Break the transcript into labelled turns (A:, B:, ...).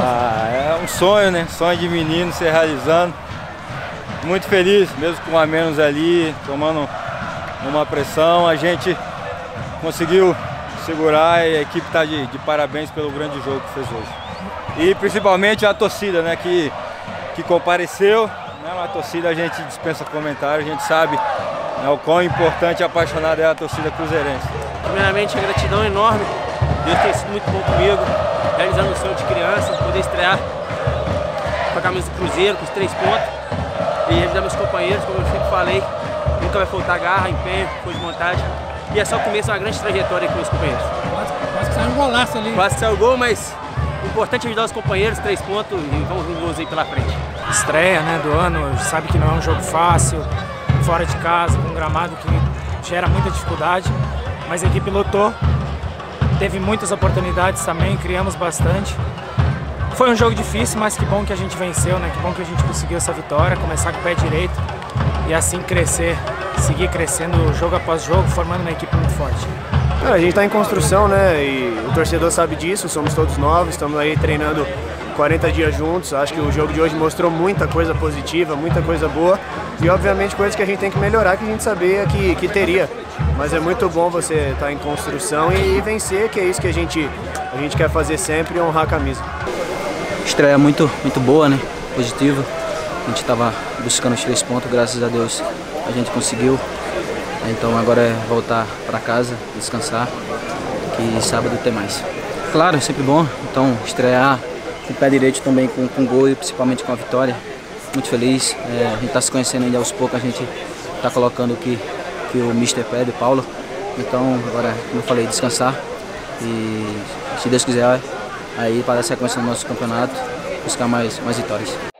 A: Ah, é um sonho, né? Sonho de menino se realizando. Muito feliz, mesmo com a menos ali, tomando uma pressão. A gente conseguiu segurar e a equipe está de, de, parabéns pelo grande jogo que fez hoje. E principalmente a torcida, né? Que, que compareceu. Né, a torcida a gente dispensa comentário, a gente sabe né, o quão importante e apaixonada é a torcida cruzeirense.
B: Primeiramente, a gratidão enorme. Deus tem sido muito bom comigo, realizando o sonho de criança, poder estrear com a camisa do Cruzeiro, com os três pontos. E ajudar meus companheiros, como eu sempre falei, nunca vai faltar garra, empenho, força de vontade. E é só o começo de uma grande trajetória com meus companheiros.
C: Quase, quase que saiu um golaço ali.
B: Quase que saiu o gol, mas o importante é ajudar os companheiros, três pontos e vamos vir gols aí pela frente.
D: Estreia né, do ano, sabe que não é um jogo fácil, fora de casa, com um gramado que gera muita dificuldade, mas a equipe lutou, teve muitas oportunidades também, criamos bastante. Foi um jogo difícil, mas que bom que a gente venceu, né? Que bom que a gente conseguiu essa vitória, começar com o pé direito e assim crescer, seguir crescendo jogo após jogo, formando uma equipe muito forte.
E: a gente está em construção, né? E o torcedor sabe disso, somos todos novos, estamos aí treinando 40 dias juntos. Acho que o jogo de hoje mostrou muita coisa positiva, muita coisa boa e obviamente coisas que a gente tem que melhorar que a gente sabia que, que teria. Mas é muito bom você estar tá em construção e, e, vencer, que é isso que a gente, a gente quer fazer sempre honrar a camisa.
F: Estreia muito, muito boa, né? Positiva. A gente estava buscando os três pontos, graças a Deus a gente conseguiu. Então agora é voltar para casa, descansar, que sábado tem mais. Claro, sempre bom. Então estrear com o pé direito também com, com gol e principalmente com a vitória. Muito feliz, é, a gente está se conhecendo ainda aos poucos, a gente está colocando o que, que o Mister pede, o Paulo. Então agora, como eu falei, descansar e se Deus quiser, aí para dar sequência no nosso campeonato, buscar mais, mais vitórias.